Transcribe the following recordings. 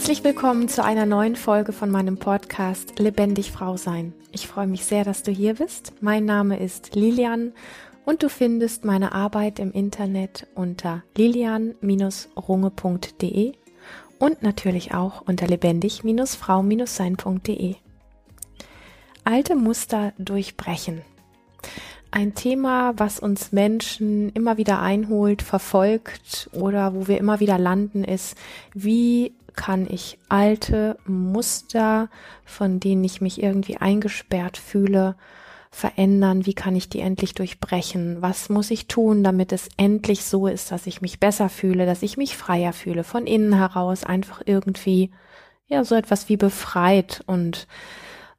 Herzlich willkommen zu einer neuen Folge von meinem Podcast Lebendig Frau Sein. Ich freue mich sehr, dass du hier bist. Mein Name ist Lilian und du findest meine Arbeit im Internet unter lilian-runge.de und natürlich auch unter lebendig-frau-sein.de. Alte Muster durchbrechen. Ein Thema, was uns Menschen immer wieder einholt, verfolgt oder wo wir immer wieder landen, ist, wie kann ich alte Muster, von denen ich mich irgendwie eingesperrt fühle, verändern? Wie kann ich die endlich durchbrechen? Was muss ich tun, damit es endlich so ist, dass ich mich besser fühle, dass ich mich freier fühle, von innen heraus einfach irgendwie, ja, so etwas wie befreit und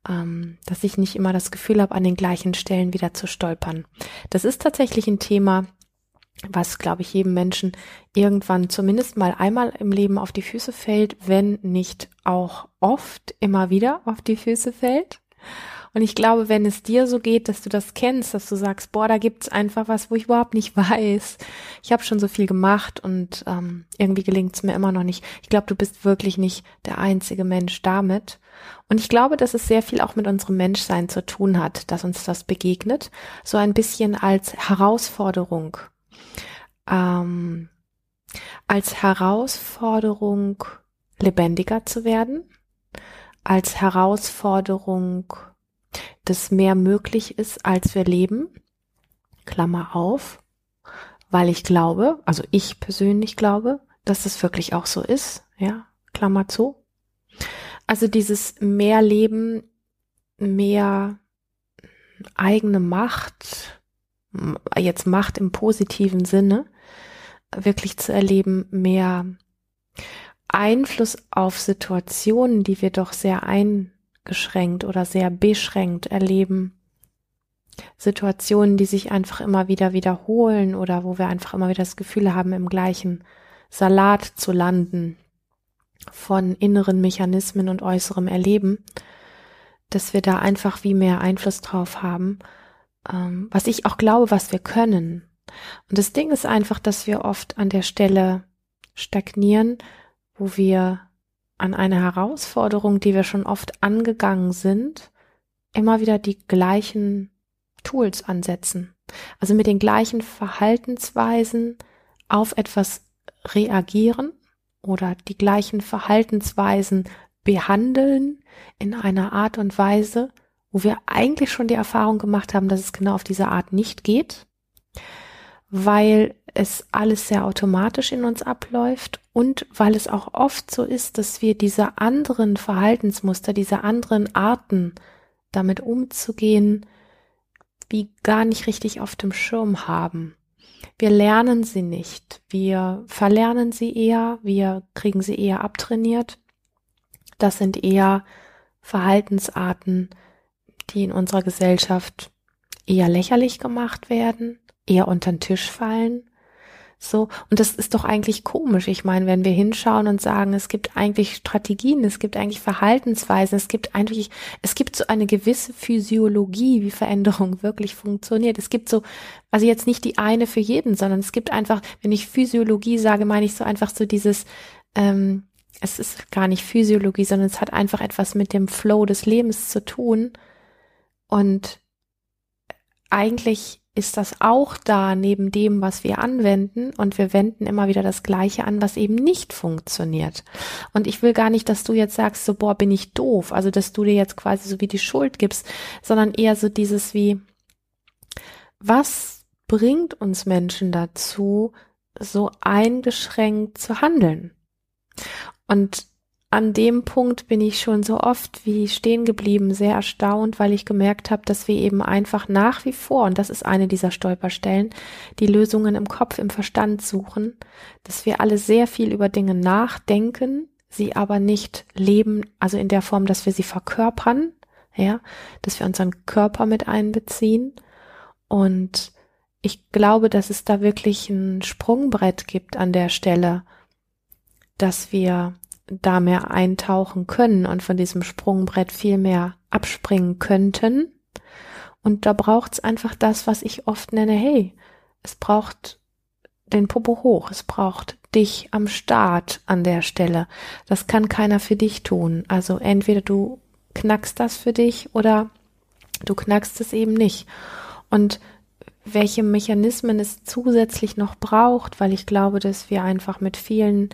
ähm, dass ich nicht immer das Gefühl habe, an den gleichen Stellen wieder zu stolpern. Das ist tatsächlich ein Thema, was, glaube ich, jedem Menschen irgendwann zumindest mal einmal im Leben auf die Füße fällt, wenn nicht auch oft immer wieder auf die Füße fällt. Und ich glaube, wenn es dir so geht, dass du das kennst, dass du sagst, boah, da gibt's einfach was, wo ich überhaupt nicht weiß. Ich habe schon so viel gemacht und ähm, irgendwie gelingt's mir immer noch nicht. Ich glaube, du bist wirklich nicht der einzige Mensch damit. Und ich glaube, dass es sehr viel auch mit unserem Menschsein zu tun hat, dass uns das begegnet. So ein bisschen als Herausforderung. Ähm, als Herausforderung lebendiger zu werden, als Herausforderung dass mehr möglich ist, als wir leben. Klammer auf, weil ich glaube, also ich persönlich glaube, dass es wirklich auch so ist, ja, Klammer zu. Also dieses mehr Leben, mehr eigene Macht, jetzt Macht im positiven Sinne, wirklich zu erleben, mehr Einfluss auf Situationen, die wir doch sehr ein, eingeschränkt oder sehr beschränkt erleben. Situationen, die sich einfach immer wieder wiederholen oder wo wir einfach immer wieder das Gefühl haben, im gleichen Salat zu landen von inneren Mechanismen und äußerem Erleben, dass wir da einfach wie mehr Einfluss drauf haben, ähm, was ich auch glaube, was wir können. Und das Ding ist einfach, dass wir oft an der Stelle stagnieren, wo wir an eine Herausforderung, die wir schon oft angegangen sind, immer wieder die gleichen Tools ansetzen. Also mit den gleichen Verhaltensweisen auf etwas reagieren oder die gleichen Verhaltensweisen behandeln in einer Art und Weise, wo wir eigentlich schon die Erfahrung gemacht haben, dass es genau auf diese Art nicht geht, weil es alles sehr automatisch in uns abläuft und weil es auch oft so ist, dass wir diese anderen Verhaltensmuster, diese anderen Arten, damit umzugehen, wie gar nicht richtig auf dem Schirm haben. Wir lernen sie nicht, wir verlernen sie eher, wir kriegen sie eher abtrainiert. Das sind eher Verhaltensarten, die in unserer Gesellschaft eher lächerlich gemacht werden, eher unter den Tisch fallen so, und das ist doch eigentlich komisch. Ich meine, wenn wir hinschauen und sagen, es gibt eigentlich Strategien, es gibt eigentlich Verhaltensweisen, es gibt eigentlich, es gibt so eine gewisse Physiologie, wie Veränderung wirklich funktioniert. Es gibt so, also jetzt nicht die eine für jeden, sondern es gibt einfach, wenn ich Physiologie sage, meine ich so einfach so dieses, ähm, es ist gar nicht Physiologie, sondern es hat einfach etwas mit dem Flow des Lebens zu tun. Und eigentlich ist das auch da neben dem, was wir anwenden und wir wenden immer wieder das Gleiche an, was eben nicht funktioniert. Und ich will gar nicht, dass du jetzt sagst, so, boah, bin ich doof, also dass du dir jetzt quasi so wie die Schuld gibst, sondern eher so dieses wie, was bringt uns Menschen dazu, so eingeschränkt zu handeln? Und an dem Punkt bin ich schon so oft wie stehen geblieben, sehr erstaunt, weil ich gemerkt habe, dass wir eben einfach nach wie vor, und das ist eine dieser Stolperstellen, die Lösungen im Kopf, im Verstand suchen, dass wir alle sehr viel über Dinge nachdenken, sie aber nicht leben, also in der Form, dass wir sie verkörpern, ja, dass wir unseren Körper mit einbeziehen. Und ich glaube, dass es da wirklich ein Sprungbrett gibt an der Stelle, dass wir da mehr eintauchen können und von diesem Sprungbrett viel mehr abspringen könnten. Und da braucht's einfach das, was ich oft nenne, hey, es braucht den Popo hoch, es braucht dich am Start an der Stelle. Das kann keiner für dich tun. Also entweder du knackst das für dich oder du knackst es eben nicht. Und welche Mechanismen es zusätzlich noch braucht, weil ich glaube, dass wir einfach mit vielen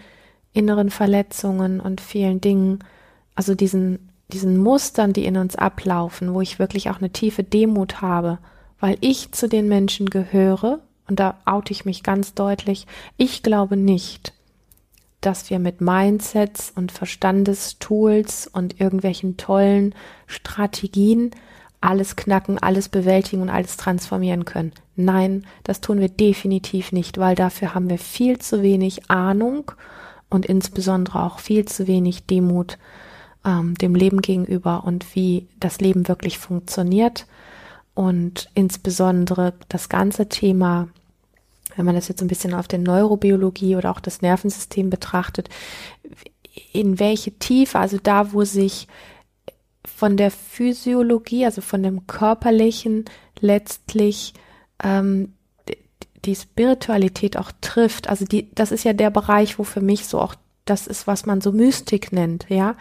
inneren Verletzungen und vielen Dingen, also diesen, diesen Mustern, die in uns ablaufen, wo ich wirklich auch eine tiefe Demut habe, weil ich zu den Menschen gehöre, und da oute ich mich ganz deutlich, ich glaube nicht, dass wir mit Mindsets und Verstandestools und irgendwelchen tollen Strategien alles knacken, alles bewältigen und alles transformieren können. Nein, das tun wir definitiv nicht, weil dafür haben wir viel zu wenig Ahnung und insbesondere auch viel zu wenig Demut ähm, dem Leben gegenüber und wie das Leben wirklich funktioniert. Und insbesondere das ganze Thema, wenn man das jetzt ein bisschen auf der Neurobiologie oder auch das Nervensystem betrachtet, in welche Tiefe, also da, wo sich von der Physiologie, also von dem Körperlichen letztlich ähm, die Spiritualität auch trifft. Also die, das ist ja der Bereich, wo für mich so auch das ist, was man so Mystik nennt, ja.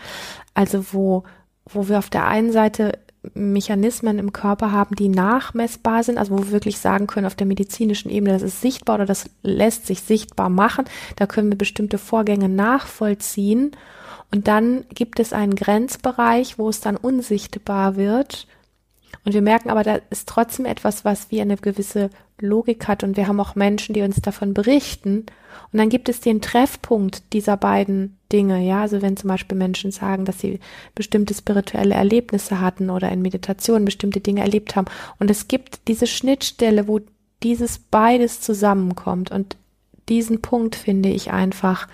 Also wo, wo wir auf der einen Seite Mechanismen im Körper haben, die nachmessbar sind, also wo wir wirklich sagen können, auf der medizinischen Ebene, das ist sichtbar oder das lässt sich sichtbar machen. Da können wir bestimmte Vorgänge nachvollziehen. Und dann gibt es einen Grenzbereich, wo es dann unsichtbar wird. Und wir merken aber, da ist trotzdem etwas, was wie eine gewisse Logik hat. Und wir haben auch Menschen, die uns davon berichten. Und dann gibt es den Treffpunkt dieser beiden Dinge. Ja, also wenn zum Beispiel Menschen sagen, dass sie bestimmte spirituelle Erlebnisse hatten oder in Meditation bestimmte Dinge erlebt haben. Und es gibt diese Schnittstelle, wo dieses beides zusammenkommt. Und diesen Punkt finde ich einfach,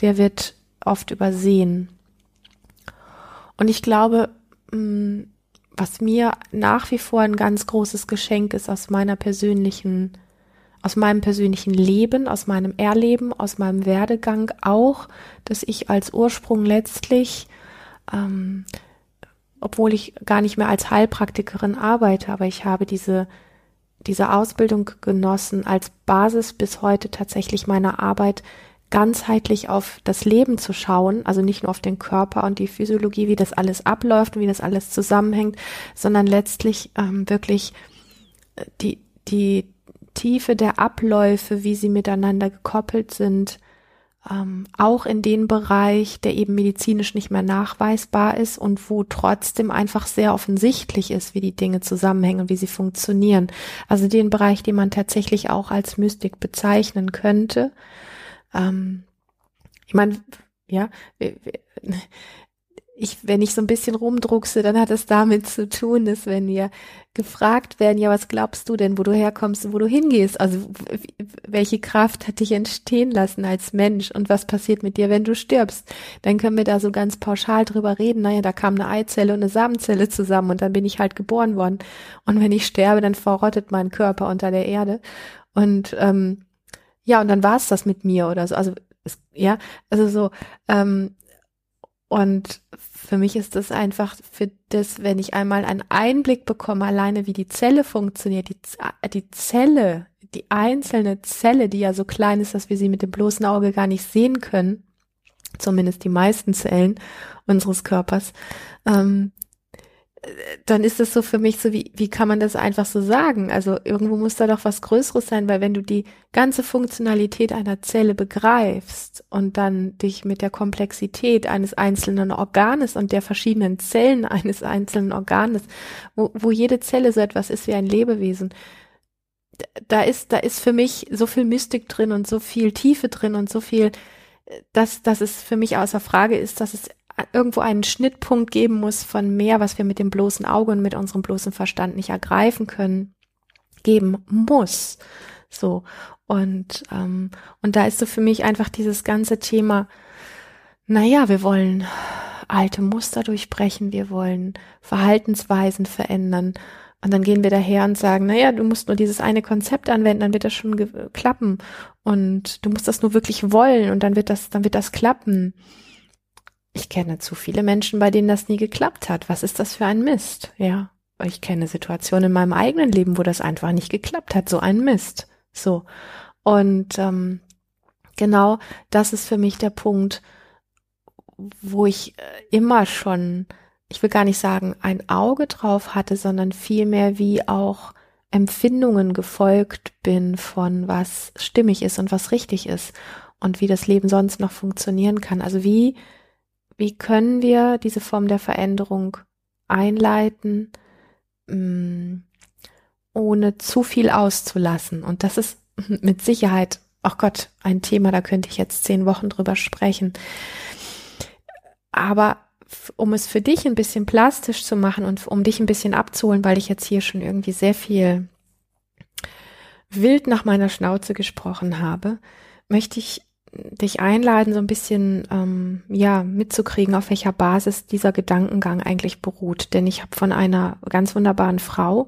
der wird oft übersehen. Und ich glaube, mm, was mir nach wie vor ein ganz großes Geschenk ist aus meiner persönlichen, aus meinem persönlichen Leben, aus meinem Erleben, aus meinem Werdegang auch, dass ich als Ursprung letztlich, ähm, obwohl ich gar nicht mehr als Heilpraktikerin arbeite, aber ich habe diese diese Ausbildung genossen als Basis bis heute tatsächlich meiner Arbeit ganzheitlich auf das Leben zu schauen, also nicht nur auf den Körper und die Physiologie, wie das alles abläuft und wie das alles zusammenhängt, sondern letztlich ähm, wirklich äh, die, die Tiefe der Abläufe, wie sie miteinander gekoppelt sind, ähm, auch in den Bereich, der eben medizinisch nicht mehr nachweisbar ist und wo trotzdem einfach sehr offensichtlich ist, wie die Dinge zusammenhängen und wie sie funktionieren. Also den Bereich, den man tatsächlich auch als Mystik bezeichnen könnte. Ähm, ich meine, ja, ich, wenn ich so ein bisschen rumdruckse, dann hat es damit zu tun, dass wenn wir gefragt werden, ja, was glaubst du denn, wo du herkommst wo du hingehst? Also welche Kraft hat dich entstehen lassen als Mensch und was passiert mit dir, wenn du stirbst? Dann können wir da so ganz pauschal drüber reden. Naja, da kam eine Eizelle und eine Samenzelle zusammen und dann bin ich halt geboren worden. Und wenn ich sterbe, dann verrottet mein Körper unter der Erde. Und ähm, ja, und dann war es das mit mir oder so. Also es, ja, also so, ähm, und für mich ist das einfach für das, wenn ich einmal einen Einblick bekomme, alleine wie die Zelle funktioniert, die, die Zelle, die einzelne Zelle, die ja so klein ist, dass wir sie mit dem bloßen Auge gar nicht sehen können, zumindest die meisten Zellen unseres Körpers, ähm, dann ist es so für mich so, wie, wie kann man das einfach so sagen? Also irgendwo muss da doch was Größeres sein, weil wenn du die ganze Funktionalität einer Zelle begreifst und dann dich mit der Komplexität eines einzelnen Organes und der verschiedenen Zellen eines einzelnen Organes, wo, wo jede Zelle so etwas ist wie ein Lebewesen, da ist, da ist für mich so viel Mystik drin und so viel Tiefe drin und so viel, dass, dass es für mich außer Frage ist, dass es irgendwo einen Schnittpunkt geben muss von mehr, was wir mit dem bloßen Auge und mit unserem bloßen Verstand nicht ergreifen können, geben muss. So. Und, ähm, und da ist so für mich einfach dieses ganze Thema, naja, wir wollen alte Muster durchbrechen, wir wollen Verhaltensweisen verändern. Und dann gehen wir daher und sagen, naja, du musst nur dieses eine Konzept anwenden, dann wird das schon klappen. Und du musst das nur wirklich wollen und dann wird das, dann wird das klappen. Ich kenne zu viele Menschen, bei denen das nie geklappt hat. Was ist das für ein Mist? Ja. Ich kenne Situationen in meinem eigenen Leben, wo das einfach nicht geklappt hat. So ein Mist. So. Und ähm, genau das ist für mich der Punkt, wo ich äh, immer schon, ich will gar nicht sagen, ein Auge drauf hatte, sondern vielmehr wie auch Empfindungen gefolgt bin von was stimmig ist und was richtig ist und wie das Leben sonst noch funktionieren kann. Also wie, wie können wir diese Form der Veränderung einleiten, mm, ohne zu viel auszulassen? Und das ist mit Sicherheit, ach Gott, ein Thema, da könnte ich jetzt zehn Wochen drüber sprechen. Aber um es für dich ein bisschen plastisch zu machen und um dich ein bisschen abzuholen, weil ich jetzt hier schon irgendwie sehr viel wild nach meiner Schnauze gesprochen habe, möchte ich dich einladen, so ein bisschen ähm, ja mitzukriegen, auf welcher Basis dieser Gedankengang eigentlich beruht. Denn ich habe von einer ganz wunderbaren Frau,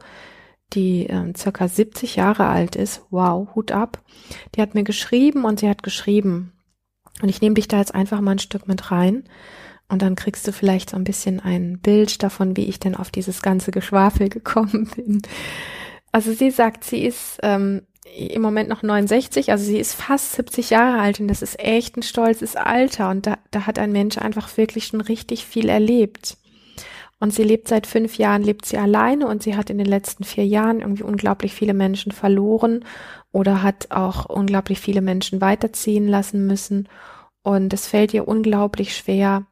die äh, circa 70 Jahre alt ist, wow, Hut ab, die hat mir geschrieben und sie hat geschrieben. Und ich nehme dich da jetzt einfach mal ein Stück mit rein. Und dann kriegst du vielleicht so ein bisschen ein Bild davon, wie ich denn auf dieses ganze Geschwafel gekommen bin. Also sie sagt, sie ist ähm, im Moment noch 69, also sie ist fast 70 Jahre alt und das ist echt ein stolzes Alter und da, da hat ein Mensch einfach wirklich schon richtig viel erlebt. Und sie lebt seit fünf Jahren, lebt sie alleine und sie hat in den letzten vier Jahren irgendwie unglaublich viele Menschen verloren oder hat auch unglaublich viele Menschen weiterziehen lassen müssen. Und es fällt ihr unglaublich schwer,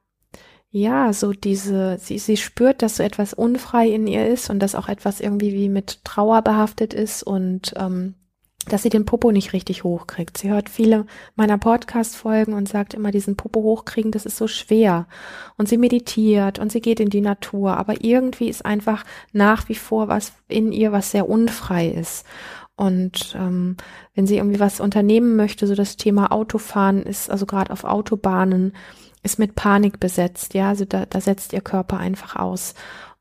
ja, so diese, sie, sie spürt, dass so etwas unfrei in ihr ist und dass auch etwas irgendwie wie mit Trauer behaftet ist und ähm, dass sie den Popo nicht richtig hochkriegt. Sie hört viele meiner Podcast-Folgen und sagt immer, diesen Popo hochkriegen, das ist so schwer. Und sie meditiert und sie geht in die Natur, aber irgendwie ist einfach nach wie vor was in ihr, was sehr unfrei ist. Und ähm, wenn sie irgendwie was unternehmen möchte, so das Thema Autofahren ist, also gerade auf Autobahnen, ist mit Panik besetzt, ja, also da, da setzt ihr Körper einfach aus.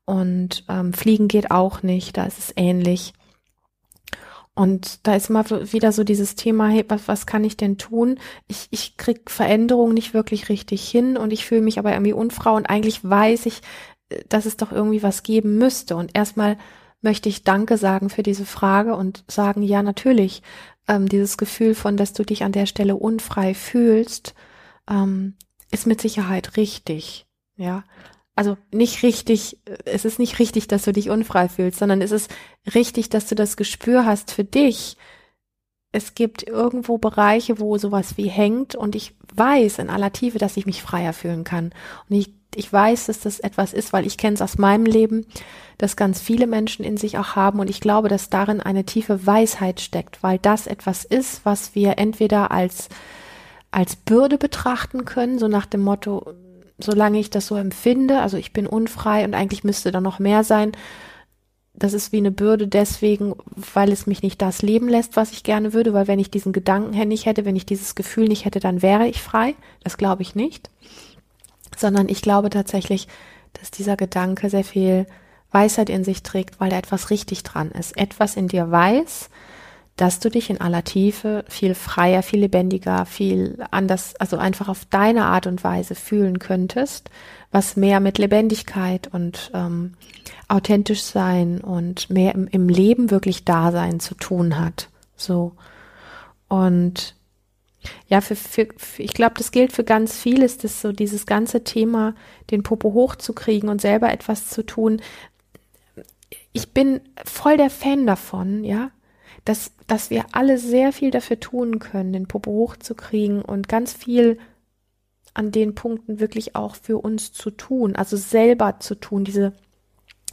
Und ähm, Fliegen geht auch nicht, da ist es ähnlich. Und da ist immer wieder so dieses Thema, hey, was, was kann ich denn tun? Ich, ich krieg Veränderungen nicht wirklich richtig hin und ich fühle mich aber irgendwie unfrau und eigentlich weiß ich, äh, dass es doch irgendwie was geben müsste. Und erstmal möchte ich Danke sagen für diese Frage und sagen, ja, natürlich, ähm, dieses Gefühl von, dass du dich an der Stelle unfrei fühlst, ähm, ist mit Sicherheit richtig. Ja, also nicht richtig, es ist nicht richtig, dass du dich unfrei fühlst, sondern es ist richtig, dass du das Gespür hast für dich. Es gibt irgendwo Bereiche, wo sowas wie hängt und ich weiß in aller Tiefe, dass ich mich freier fühlen kann. Und ich, ich weiß, dass das etwas ist, weil ich kenne es aus meinem Leben, dass ganz viele Menschen in sich auch haben und ich glaube, dass darin eine tiefe Weisheit steckt, weil das etwas ist, was wir entweder als als Bürde betrachten können, so nach dem Motto, solange ich das so empfinde, also ich bin unfrei und eigentlich müsste da noch mehr sein, das ist wie eine Bürde deswegen, weil es mich nicht das leben lässt, was ich gerne würde, weil wenn ich diesen Gedanken nicht hätte, wenn ich dieses Gefühl nicht hätte, dann wäre ich frei. Das glaube ich nicht. Sondern ich glaube tatsächlich, dass dieser Gedanke sehr viel Weisheit in sich trägt, weil da etwas richtig dran ist. Etwas in dir weiß, dass du dich in aller Tiefe viel freier, viel lebendiger, viel anders, also einfach auf deine Art und Weise fühlen könntest, was mehr mit Lebendigkeit und ähm, authentisch sein und mehr im, im Leben wirklich Dasein zu tun hat. So. Und ja, für, für, für ich glaube, das gilt für ganz vieles, das so dieses ganze Thema, den Popo hochzukriegen und selber etwas zu tun. Ich bin voll der Fan davon, ja, dass, dass wir alle sehr viel dafür tun können, den Popo hochzukriegen und ganz viel an den Punkten wirklich auch für uns zu tun, also selber zu tun, diese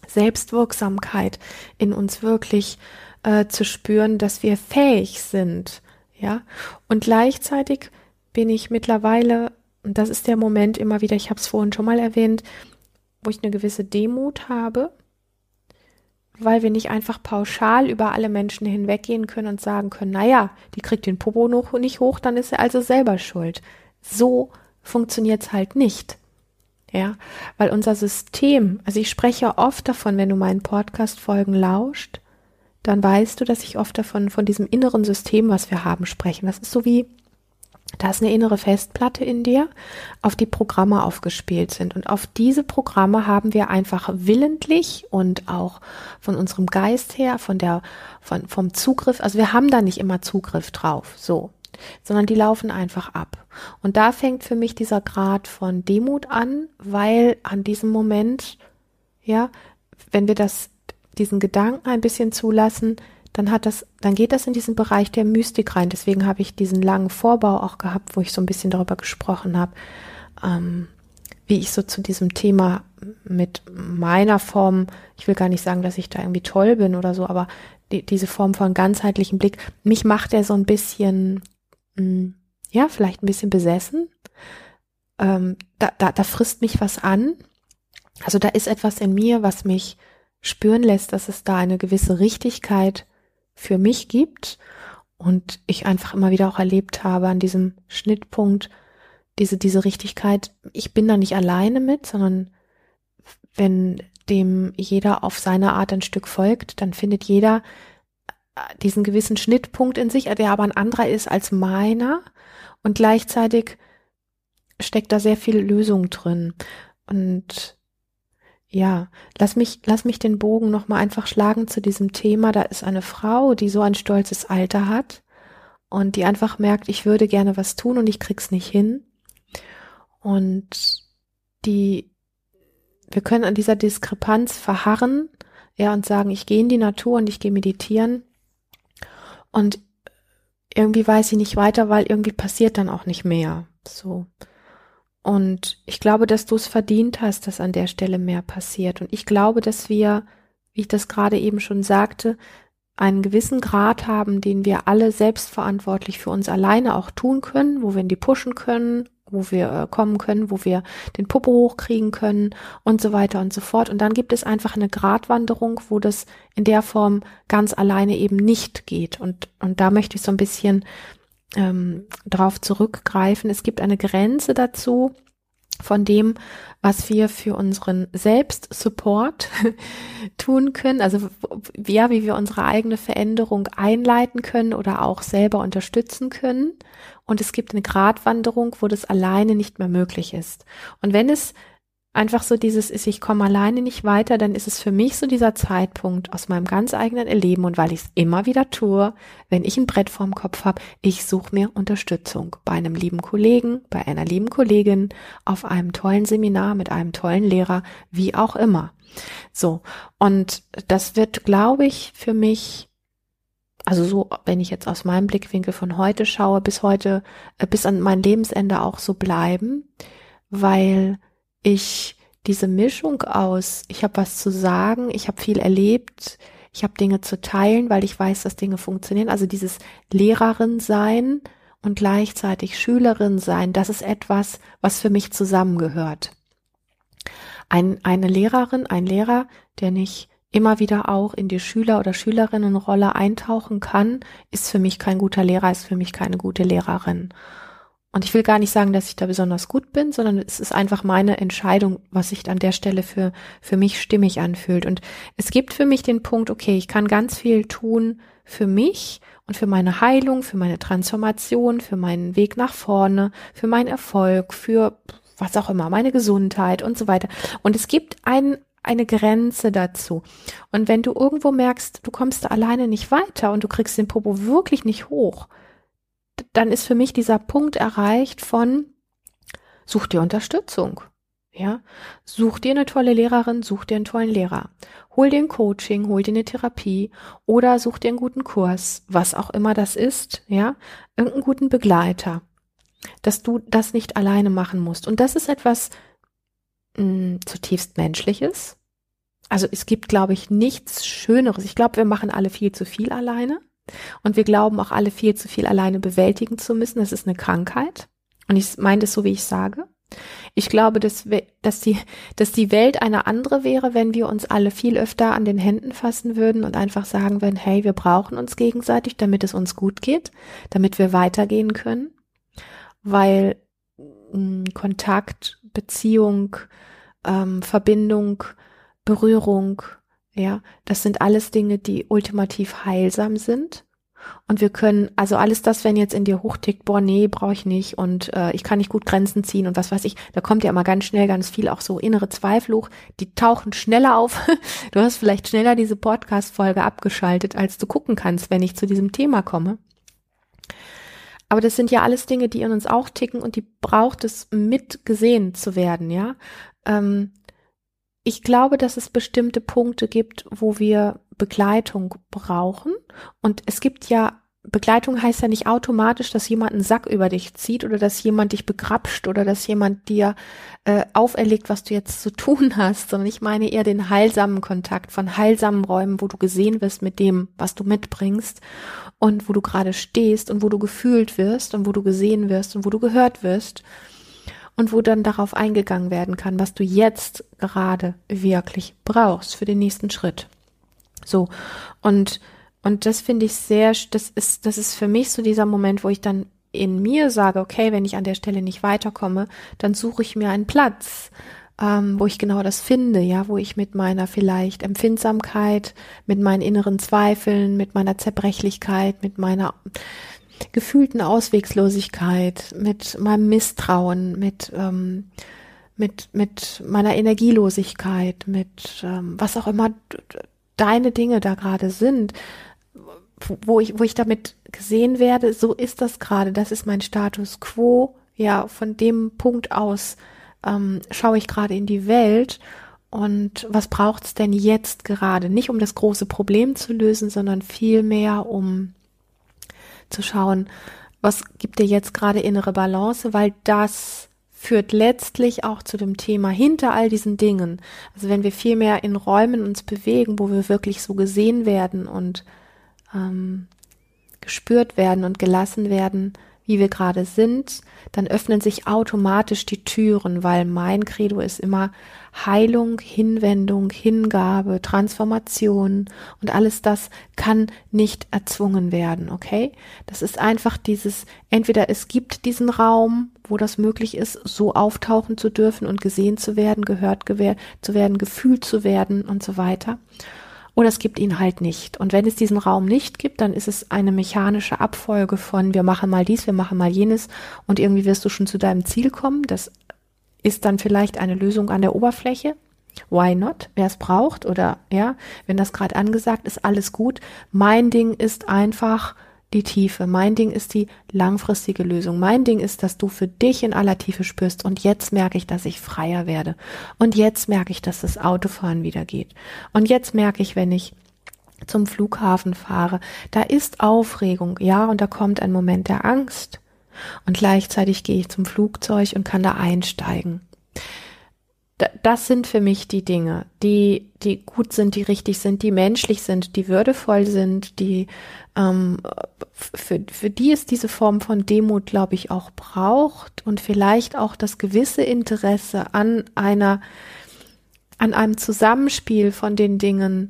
Selbstwirksamkeit in uns wirklich äh, zu spüren, dass wir fähig sind, ja. Und gleichzeitig bin ich mittlerweile, und das ist der Moment immer wieder, ich habe es vorhin schon mal erwähnt, wo ich eine gewisse Demut habe, weil wir nicht einfach pauschal über alle Menschen hinweggehen können und sagen können, naja, die kriegt den Popo noch nicht hoch, dann ist er also selber schuld. So funktioniert's halt nicht. Ja, weil unser System, also ich spreche oft davon, wenn du meinen Podcast-Folgen lauscht, dann weißt du, dass ich oft davon, von diesem inneren System, was wir haben, sprechen. Das ist so wie da ist eine innere Festplatte in dir, auf die Programme aufgespielt sind. Und auf diese Programme haben wir einfach willentlich und auch von unserem Geist her, von der, von, vom Zugriff, also wir haben da nicht immer Zugriff drauf. So. sondern die laufen einfach ab. Und da fängt für mich dieser Grad von Demut an, weil an diesem Moment, ja, wenn wir das, diesen Gedanken ein bisschen zulassen, dann hat das, dann geht das in diesen Bereich der Mystik rein. Deswegen habe ich diesen langen Vorbau auch gehabt, wo ich so ein bisschen darüber gesprochen habe, ähm, wie ich so zu diesem Thema mit meiner Form, ich will gar nicht sagen, dass ich da irgendwie toll bin oder so, aber die, diese Form von ganzheitlichem Blick, mich macht er so ein bisschen, mh, hm, ja, vielleicht ein bisschen besessen. Ähm, da, da, da frisst mich was an. Also da ist etwas in mir, was mich spüren lässt, dass es da eine gewisse Richtigkeit für mich gibt und ich einfach immer wieder auch erlebt habe an diesem Schnittpunkt, diese, diese Richtigkeit, ich bin da nicht alleine mit, sondern wenn dem jeder auf seine Art ein Stück folgt, dann findet jeder äh, diesen gewissen Schnittpunkt in sich, der aber ein anderer ist als meiner und gleichzeitig steckt da sehr viel Lösung drin. Und ja, lass mich, lass mich den Bogen nochmal einfach schlagen zu diesem Thema. Da ist eine Frau, die so ein stolzes Alter hat und die einfach merkt, ich würde gerne was tun und ich krieg's nicht hin. Und die, wir können an dieser Diskrepanz verharren, ja, und sagen, ich gehe in die Natur und ich gehe meditieren. Und irgendwie weiß ich nicht weiter, weil irgendwie passiert dann auch nicht mehr. So. Und ich glaube, dass du es verdient hast, dass an der Stelle mehr passiert. Und ich glaube, dass wir, wie ich das gerade eben schon sagte, einen gewissen Grad haben, den wir alle selbstverantwortlich für uns alleine auch tun können, wo wir in die pushen können, wo wir äh, kommen können, wo wir den Puppe hochkriegen können und so weiter und so fort. Und dann gibt es einfach eine Gratwanderung, wo das in der Form ganz alleine eben nicht geht. Und, und da möchte ich so ein bisschen ähm, darauf zurückgreifen. Es gibt eine Grenze dazu von dem, was wir für unseren Selbstsupport tun können, also ja, wie wir unsere eigene Veränderung einleiten können oder auch selber unterstützen können. Und es gibt eine Gratwanderung, wo das alleine nicht mehr möglich ist. Und wenn es einfach so dieses ist, ich komme alleine nicht weiter, dann ist es für mich so dieser Zeitpunkt aus meinem ganz eigenen Erleben und weil ich es immer wieder tue, wenn ich ein Brett vorm Kopf habe, ich suche mir Unterstützung bei einem lieben Kollegen, bei einer lieben Kollegin, auf einem tollen Seminar mit einem tollen Lehrer, wie auch immer. So, und das wird, glaube ich, für mich also so, wenn ich jetzt aus meinem Blickwinkel von heute schaue, bis heute, äh, bis an mein Lebensende auch so bleiben, weil ich diese Mischung aus, ich habe was zu sagen, ich habe viel erlebt, ich habe Dinge zu teilen, weil ich weiß, dass Dinge funktionieren. Also dieses Lehrerin sein und gleichzeitig Schülerin sein, das ist etwas, was für mich zusammengehört. Ein, eine Lehrerin, ein Lehrer, der nicht immer wieder auch in die Schüler- oder Schülerinnenrolle eintauchen kann, ist für mich kein guter Lehrer, ist für mich keine gute Lehrerin. Und ich will gar nicht sagen, dass ich da besonders gut bin, sondern es ist einfach meine Entscheidung, was sich an der Stelle für, für mich stimmig anfühlt. Und es gibt für mich den Punkt, okay, ich kann ganz viel tun für mich und für meine Heilung, für meine Transformation, für meinen Weg nach vorne, für meinen Erfolg, für was auch immer, meine Gesundheit und so weiter. Und es gibt ein, eine Grenze dazu. Und wenn du irgendwo merkst, du kommst alleine nicht weiter und du kriegst den Popo wirklich nicht hoch, dann ist für mich dieser Punkt erreicht von such dir Unterstützung. Ja, such dir eine tolle Lehrerin, such dir einen tollen Lehrer. Hol dir ein Coaching, hol dir eine Therapie oder such dir einen guten Kurs, was auch immer das ist, ja, irgendeinen guten Begleiter, dass du das nicht alleine machen musst. Und das ist etwas mh, hm, zutiefst menschliches. Also es gibt, glaube ich, nichts Schöneres. Ich glaube, wir machen alle viel zu viel alleine. Und wir glauben auch alle viel zu viel alleine bewältigen zu müssen. Das ist eine Krankheit. Und ich meine das so, wie ich sage. Ich glaube, dass, dass, die, dass die Welt eine andere wäre, wenn wir uns alle viel öfter an den Händen fassen würden und einfach sagen würden, hey, wir brauchen uns gegenseitig, damit es uns gut geht, damit wir weitergehen können. Weil mh, hm, Kontakt, Beziehung, ähm, Verbindung, Berührung, ja, das sind alles Dinge, die ultimativ heilsam sind. Und wir können, also alles das, wenn jetzt in dir hochtickt, boah, nee, brauche ich nicht und äh, ich kann nicht gut Grenzen ziehen und was weiß ich, da kommt ja immer ganz schnell ganz viel auch so innere Zweifel hoch, die tauchen schneller auf. Du hast vielleicht schneller diese Podcast-Folge abgeschaltet, als du gucken kannst, wenn ich zu diesem Thema komme. Aber das sind ja alles Dinge, die in uns auch ticken und die braucht es mitgesehen zu werden, ja. Ähm, ich glaube, dass es bestimmte Punkte gibt, wo wir Begleitung brauchen. Und es gibt ja Begleitung heißt ja nicht automatisch, dass jemand einen Sack über dich zieht oder dass jemand dich begrapscht oder dass jemand dir äh, auferlegt, was du jetzt zu tun hast, sondern ich meine eher den heilsamen Kontakt von heilsamen Räumen, wo du gesehen wirst mit dem, was du mitbringst und wo du gerade stehst und wo du gefühlt wirst und wo du gesehen wirst und wo du gehört wirst und wo dann darauf eingegangen werden kann, was du jetzt gerade wirklich brauchst für den nächsten Schritt. So und und das finde ich sehr, das ist, das ist für mich so dieser Moment, wo ich dann in mir sage, okay, wenn ich an der Stelle nicht weiterkomme, dann suche ich mir einen Platz, ähm, wo ich genau das finde, ja, wo ich mit meiner vielleicht Empfindsamkeit, mit meinen inneren Zweifeln, mit meiner Zerbrechlichkeit, mit meiner gefühlten Auswegslosigkeit, mit meinem Misstrauen, mit ähm, mit mit meiner Energielosigkeit, mit ähm, was auch immer deine Dinge da gerade sind, wo ich, wo ich damit gesehen werde, so ist das gerade, das ist mein Status quo. Ja, von dem Punkt aus ähm, schaue ich gerade in die Welt und was braucht's denn jetzt gerade? Nicht um das große Problem zu lösen, sondern vielmehr um zu schauen, was gibt dir jetzt gerade innere Balance, weil das führt letztlich auch zu dem Thema hinter all diesen Dingen. Also wenn wir viel mehr in Räumen uns bewegen, wo wir wirklich so gesehen werden und ähm, gespürt werden und gelassen werden, wie wir gerade sind, dann öffnen sich automatisch die Türen, weil mein Credo ist immer Heilung, Hinwendung, Hingabe, Transformation und alles das kann nicht erzwungen werden, okay? Das ist einfach dieses, entweder es gibt diesen Raum, wo das möglich ist, so auftauchen zu dürfen und gesehen zu werden, gehört zu werden, gefühlt zu werden und so weiter oder es gibt ihn halt nicht. Und wenn es diesen Raum nicht gibt, dann ist es eine mechanische Abfolge von wir machen mal dies, wir machen mal jenes und irgendwie wirst du schon zu deinem Ziel kommen. Das ist dann vielleicht eine Lösung an der Oberfläche. Why not? Wer es braucht oder ja, wenn das gerade angesagt ist, alles gut. Mein Ding ist einfach, die Tiefe. Mein Ding ist die langfristige Lösung. Mein Ding ist, dass du für dich in aller Tiefe spürst. Und jetzt merke ich, dass ich freier werde. Und jetzt merke ich, dass das Autofahren wieder geht. Und jetzt merke ich, wenn ich zum Flughafen fahre, da ist Aufregung, ja, und da kommt ein Moment der Angst. Und gleichzeitig gehe ich zum Flugzeug und kann da einsteigen das sind für mich die Dinge, die, die gut sind, die richtig sind, die menschlich sind, die würdevoll sind, die ähm, für, für die es diese Form von Demut, glaube ich, auch braucht und vielleicht auch das gewisse Interesse an einer, an einem Zusammenspiel von den Dingen,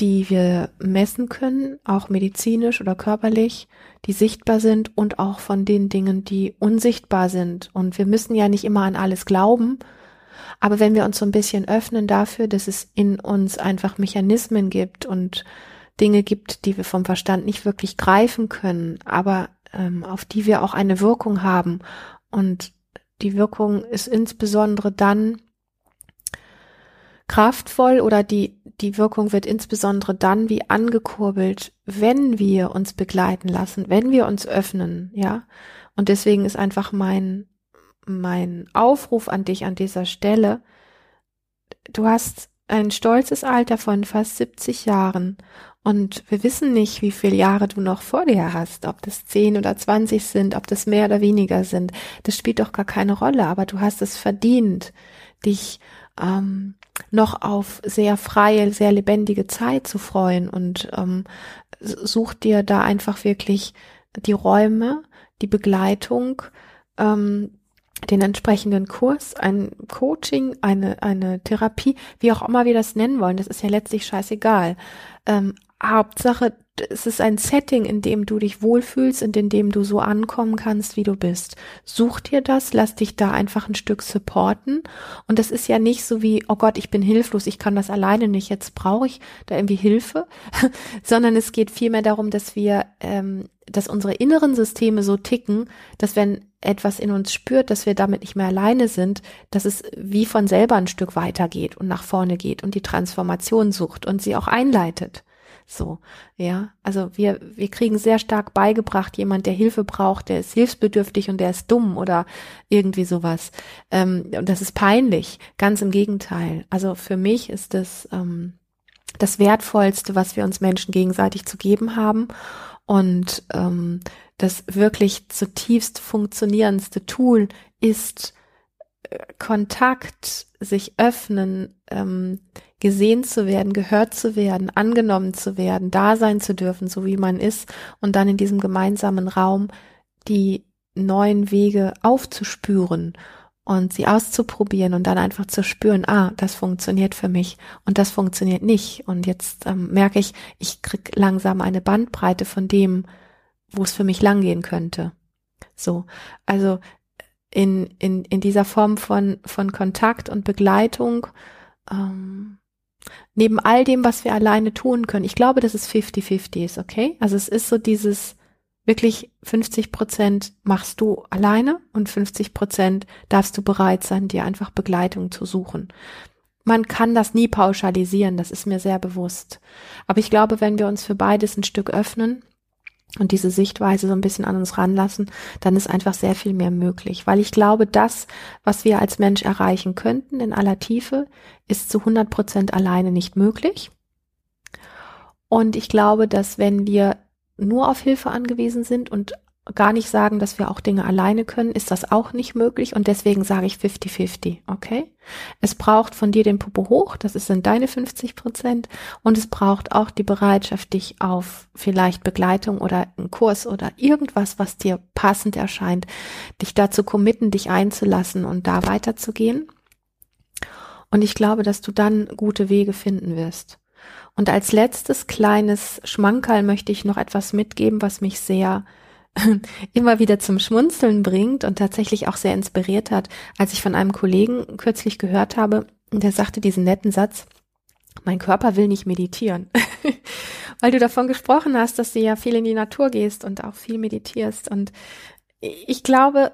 die wir messen können, auch medizinisch oder körperlich, die sichtbar sind und auch von den Dingen, die unsichtbar sind. Und wir müssen ja nicht immer an alles glauben, aber wenn wir uns so ein bisschen öffnen dafür, dass es in uns einfach Mechanismen gibt und Dinge gibt, die wir vom Verstand nicht wirklich greifen können, aber ähm, auf die wir auch eine Wirkung haben. Und die Wirkung ist insbesondere dann kraftvoll oder die, die Wirkung wird insbesondere dann wie angekurbelt, wenn wir uns begleiten lassen, wenn wir uns öffnen, ja. Und deswegen ist einfach mein, mein Aufruf an dich an dieser Stelle, du hast ein stolzes Alter von fast 70 Jahren und wir wissen nicht, wie viele Jahre du noch vor dir hast, ob das 10 oder 20 sind, ob das mehr oder weniger sind. Das spielt doch gar keine Rolle, aber du hast es verdient, dich ähm, noch auf sehr freie, sehr lebendige Zeit zu freuen und ähm, such dir da einfach wirklich die Räume, die Begleitung, ähm, den entsprechenden Kurs, ein Coaching, eine, eine Therapie, wie auch immer wir das nennen wollen, das ist ja letztlich scheißegal. Ähm, Hauptsache, es ist ein Setting, in dem du dich wohlfühlst und in dem du so ankommen kannst, wie du bist. Such dir das, lass dich da einfach ein Stück supporten. Und das ist ja nicht so wie, oh Gott, ich bin hilflos, ich kann das alleine nicht, jetzt brauche ich da irgendwie Hilfe, sondern es geht vielmehr darum, dass wir, ähm, dass unsere inneren Systeme so ticken, dass wenn etwas in uns spürt, dass wir damit nicht mehr alleine sind, dass es wie von selber ein Stück weitergeht und nach vorne geht und die Transformation sucht und sie auch einleitet. So, ja. Also wir, wir kriegen sehr stark beigebracht, jemand, der Hilfe braucht, der ist hilfsbedürftig und der ist dumm oder irgendwie sowas. Ähm, und das ist peinlich. Ganz im Gegenteil. Also für mich ist das ähm, das Wertvollste, was wir uns Menschen gegenseitig zu geben haben. Und ähm, das wirklich zutiefst funktionierendste Tool ist äh, Kontakt, sich öffnen, ähm, gesehen zu werden, gehört zu werden, angenommen zu werden, da sein zu dürfen, so wie man ist, und dann in diesem gemeinsamen Raum die neuen Wege aufzuspüren und sie auszuprobieren und dann einfach zu spüren, ah, das funktioniert für mich und das funktioniert nicht. Und jetzt ähm, merke ich, ich krieg langsam eine Bandbreite von dem, wo es für mich langgehen könnte. So, also in, in, in dieser Form von, von Kontakt und Begleitung, ähm, neben all dem, was wir alleine tun können, ich glaube, dass es 50-50 ist, okay? Also es ist so dieses, wirklich 50 Prozent machst du alleine und 50 Prozent darfst du bereit sein, dir einfach Begleitung zu suchen. Man kann das nie pauschalisieren, das ist mir sehr bewusst. Aber ich glaube, wenn wir uns für beides ein Stück öffnen und diese Sichtweise so ein bisschen an uns ranlassen, dann ist einfach sehr viel mehr möglich. Weil ich glaube, das, was wir als Mensch erreichen könnten in aller Tiefe, ist zu 100 Prozent alleine nicht möglich. Und ich glaube, dass wenn wir nur auf Hilfe angewiesen sind und gar nicht sagen, dass wir auch Dinge alleine können, ist das auch nicht möglich und deswegen sage ich 50-50, okay? Es braucht von dir den Popo hoch, das sind deine 50 Prozent und es braucht auch die Bereitschaft, dich auf vielleicht Begleitung oder einen Kurs oder irgendwas, was dir passend erscheint, dich dazu committen, dich einzulassen und da weiterzugehen. Und ich glaube, dass du dann gute Wege finden wirst. Und als letztes kleines Schmankerl möchte ich noch etwas mitgeben, was mich sehr immer wieder zum Schmunzeln bringt und tatsächlich auch sehr inspiriert hat, als ich von einem Kollegen kürzlich gehört habe, der sagte diesen netten Satz, mein Körper will nicht meditieren. Weil du davon gesprochen hast, dass du ja viel in die Natur gehst und auch viel meditierst. Und ich glaube,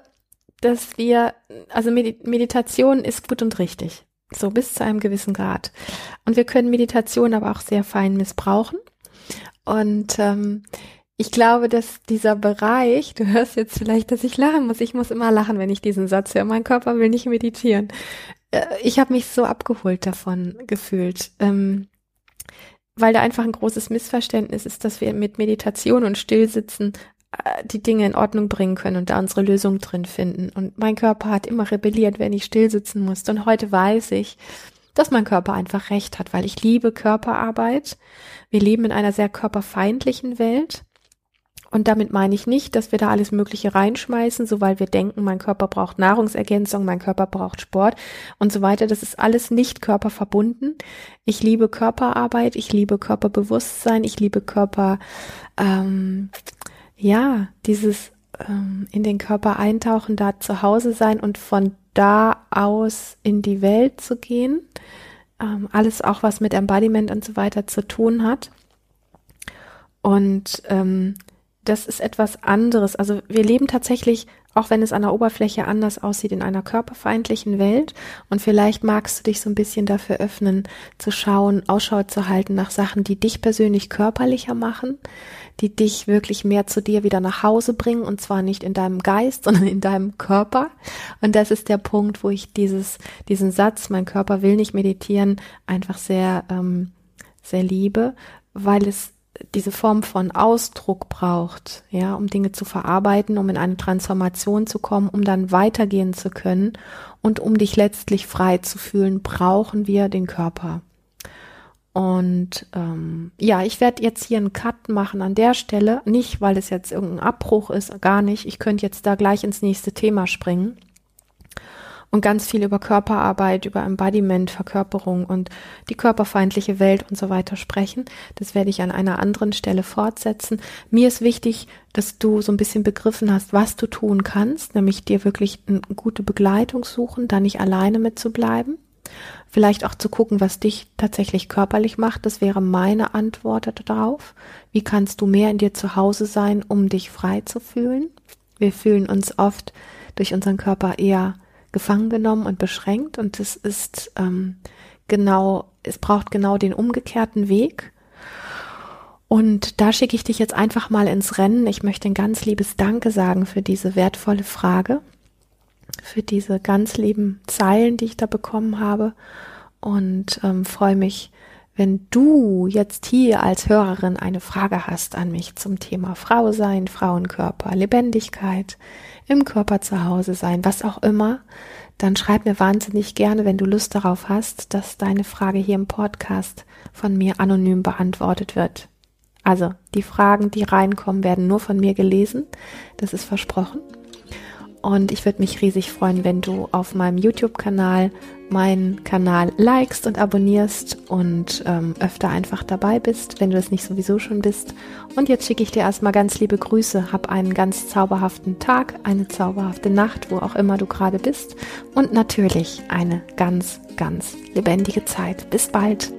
dass wir, also Meditation ist gut und richtig. So bis zu einem gewissen Grad. Und wir können Meditation aber auch sehr fein missbrauchen. Und ähm, ich glaube, dass dieser Bereich, du hörst jetzt vielleicht, dass ich lachen muss. Ich muss immer lachen, wenn ich diesen Satz höre. Mein Körper will nicht meditieren. Äh, ich habe mich so abgeholt davon gefühlt. Ähm, weil da einfach ein großes Missverständnis ist, dass wir mit Meditation und Stillsitzen äh, die Dinge in Ordnung bringen können und da unsere Lösung drin finden. Und mein Körper hat immer rebelliert, wenn ich still sitzen musste. Und heute weiß ich, dass mein Körper einfach recht hat, weil ich liebe Körperarbeit. Wir leben in einer sehr körperfeindlichen Welt. Und damit meine ich nicht, dass wir da alles Mögliche reinschmeißen, so weil wir denken, mein Körper braucht Nahrungsergänzung, mein Körper braucht Sport und so weiter. Das ist alles nicht körperverbunden. Ich liebe Körperarbeit, ich liebe Körperbewusstsein, ich liebe Körper, ähm, ja, dieses ähm, in den Körper eintauchen, da zu Hause sein und von da aus in die Welt zu gehen. Ähm, alles auch, was mit Embodiment und so weiter zu tun hat. Und ähm, das ist etwas anderes. Also wir leben tatsächlich, auch wenn es an der Oberfläche anders aussieht, in einer körperfeindlichen Welt. Und vielleicht magst du dich so ein bisschen dafür öffnen, zu schauen, Ausschau zu halten nach Sachen, die dich persönlich körperlicher machen, die dich wirklich mehr zu dir wieder nach Hause bringen. Und zwar nicht in deinem Geist, sondern in deinem Körper. Und das ist der Punkt, wo ich dieses, diesen Satz, mein Körper will nicht meditieren, einfach sehr, ähm, sehr liebe, weil es diese Form von Ausdruck braucht, ja, um Dinge zu verarbeiten, um in eine Transformation zu kommen, um dann weitergehen zu können und um dich letztlich frei zu fühlen, brauchen wir den Körper. Und ähm, ja, ich werde jetzt hier einen Cut machen an der Stelle, nicht weil es jetzt irgendein Abbruch ist, gar nicht. Ich könnte jetzt da gleich ins nächste Thema springen und ganz viel über Körperarbeit, über Embodiment, Verkörperung und die körperfeindliche Welt und so weiter sprechen. Das werde ich an einer anderen Stelle fortsetzen. Mir ist wichtig, dass du so ein bisschen begriffen hast, was du tun kannst, nämlich dir wirklich eine gute Begleitung suchen, da nicht alleine mit zu bleiben. Vielleicht auch zu gucken, was dich tatsächlich körperlich macht. Das wäre meine Antwort darauf. Wie kannst du mehr in dir zu Hause sein, um dich frei zu fühlen? Wir fühlen uns oft durch unseren Körper eher gefangen genommen und beschränkt und es ist ähm, genau, es braucht genau den umgekehrten Weg. Und da schicke ich dich jetzt einfach mal ins Rennen. Ich möchte ein ganz liebes Danke sagen für diese wertvolle Frage, für diese ganz lieben Zeilen, die ich da bekommen habe. Und ähm, freue mich, wenn du jetzt hier als Hörerin eine Frage hast an mich zum Thema Frau sein, Frauenkörper, Lebendigkeit, im Körper zu Hause sein, was auch immer, dann schreib mir wahnsinnig gerne, wenn du Lust darauf hast, dass deine Frage hier im Podcast von mir anonym beantwortet wird. Also die Fragen, die reinkommen, werden nur von mir gelesen. Das ist versprochen. Und ich würde mich riesig freuen, wenn du auf meinem YouTube-Kanal meinen Kanal likest und abonnierst und ähm, öfter einfach dabei bist, wenn du es nicht sowieso schon bist. Und jetzt schicke ich dir erstmal ganz liebe Grüße. Hab einen ganz zauberhaften Tag, eine zauberhafte Nacht, wo auch immer du gerade bist. Und natürlich eine ganz, ganz lebendige Zeit. Bis bald.